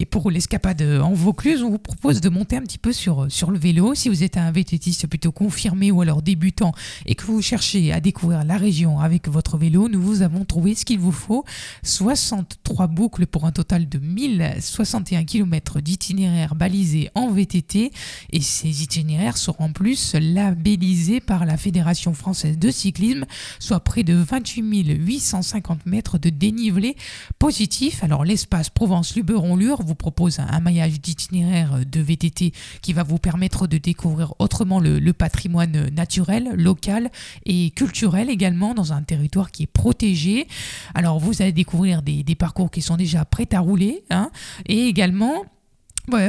Et pour l'escapade en Vaucluse, on vous propose de monter un petit peu sur, le vélo. Si vous êtes un vététiste plutôt confirmé ou alors débutant et que vous cherchez à découvrir la région avec votre vélo, nous vous avons trouvé ce qu'il vous faut. 63 boucles pour un total de 1061 km d'itinéraires balisés en VTT. Et ces itinéraires seront en plus labellisés par la Fédération française de cyclisme, soit près de 28 850 mètres de dénivelé positif. Alors l'espace Provence-Luberon-Lure vous propose un maillage d'itinéraire de VTT qui va vous permettre de découvrir autrement le, patrimoine naturel, local et culturel également dans un territoire qui est protégé. Alors vous allez découvrir des, parcours qui sont déjà prêts à rouler hein, et également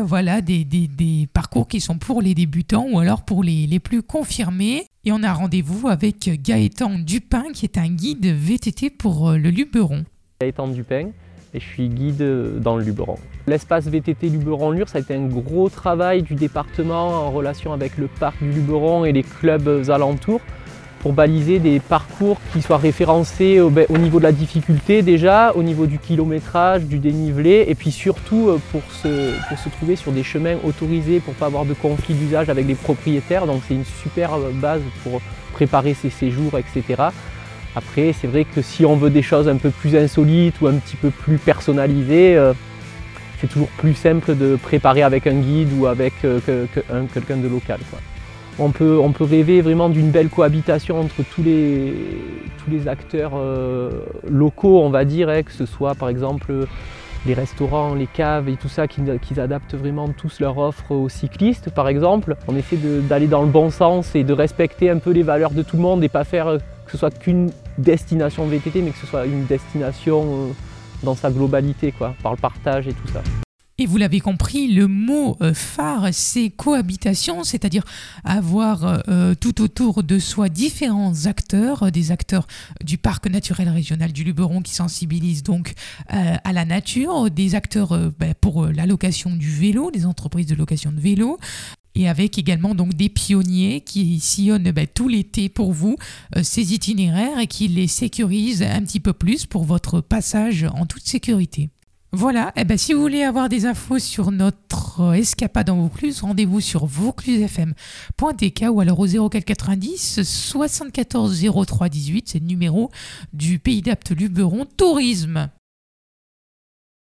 voilà, des, parcours qui sont pour les débutants ou alors pour les, les plus confirmés. Et on a rendez-vous avec Gaëtan Dupin qui est un guide VTT pour euh, le Luberon. Gaëtan Dupin, et je suis guide dans le Luberon. L'espace VTT Luberon-Lure, ça a été un gros travail du département en relation avec le parc du Luberon et les clubs alentours pour baliser des parcours qui soient référencés au, ben, niveau de la difficulté déjà, au niveau du kilométrage, du dénivelé, et puis surtout euh, pour se, trouver sur des chemins autorisés pour ne pas avoir de conflit d'usage avec les propriétaires. Donc c'est une super base pour préparer ses séjours, etc. Après, c'est vrai que si on veut des choses un peu plus insolites ou un petit peu plus personnalisées, euh, c'est toujours plus simple de préparer avec un guide ou avec euh, quelqu'un de local. On, peut, rêver vraiment d'une belle cohabitation entre tous les, acteurs euh, locaux, on va dire, hein, que ce soit par exemple les restaurants, les caves et tout ça, qu'ils adaptent vraiment tous leur offre aux cyclistes par exemple. On essaie d'aller dans le bon sens et de respecter un peu les valeurs de tout le monde et pas faire que ce soit qu'une destination VTT, mais que ce soit une destination euh, dans sa globalité, par le partage et tout ça. Et vous l'avez compris, le mot euh, phare, c'est cohabitation, c'est-à-dire avoir euh, tout autour de soi différents acteurs, des acteurs du parc naturel régional du Luberon qui sensibilisent donc à la nature, des acteurs ben, pour la location du vélo, des entreprises de location de vélo, et avec également donc des pionniers qui sillonnent ben, tout l'été pour vous euh, ces itinéraires et qui les sécurisent un petit peu plus pour votre passage en toute sécurité. Voilà, eh ben, si vous voulez avoir des infos sur notre escapade en Vaucluse, rendez-vous sur vauclusefm.tk ou alors au 0490 74 03 18, c'est le numéro du Pays d'Apte Luberon Tourisme.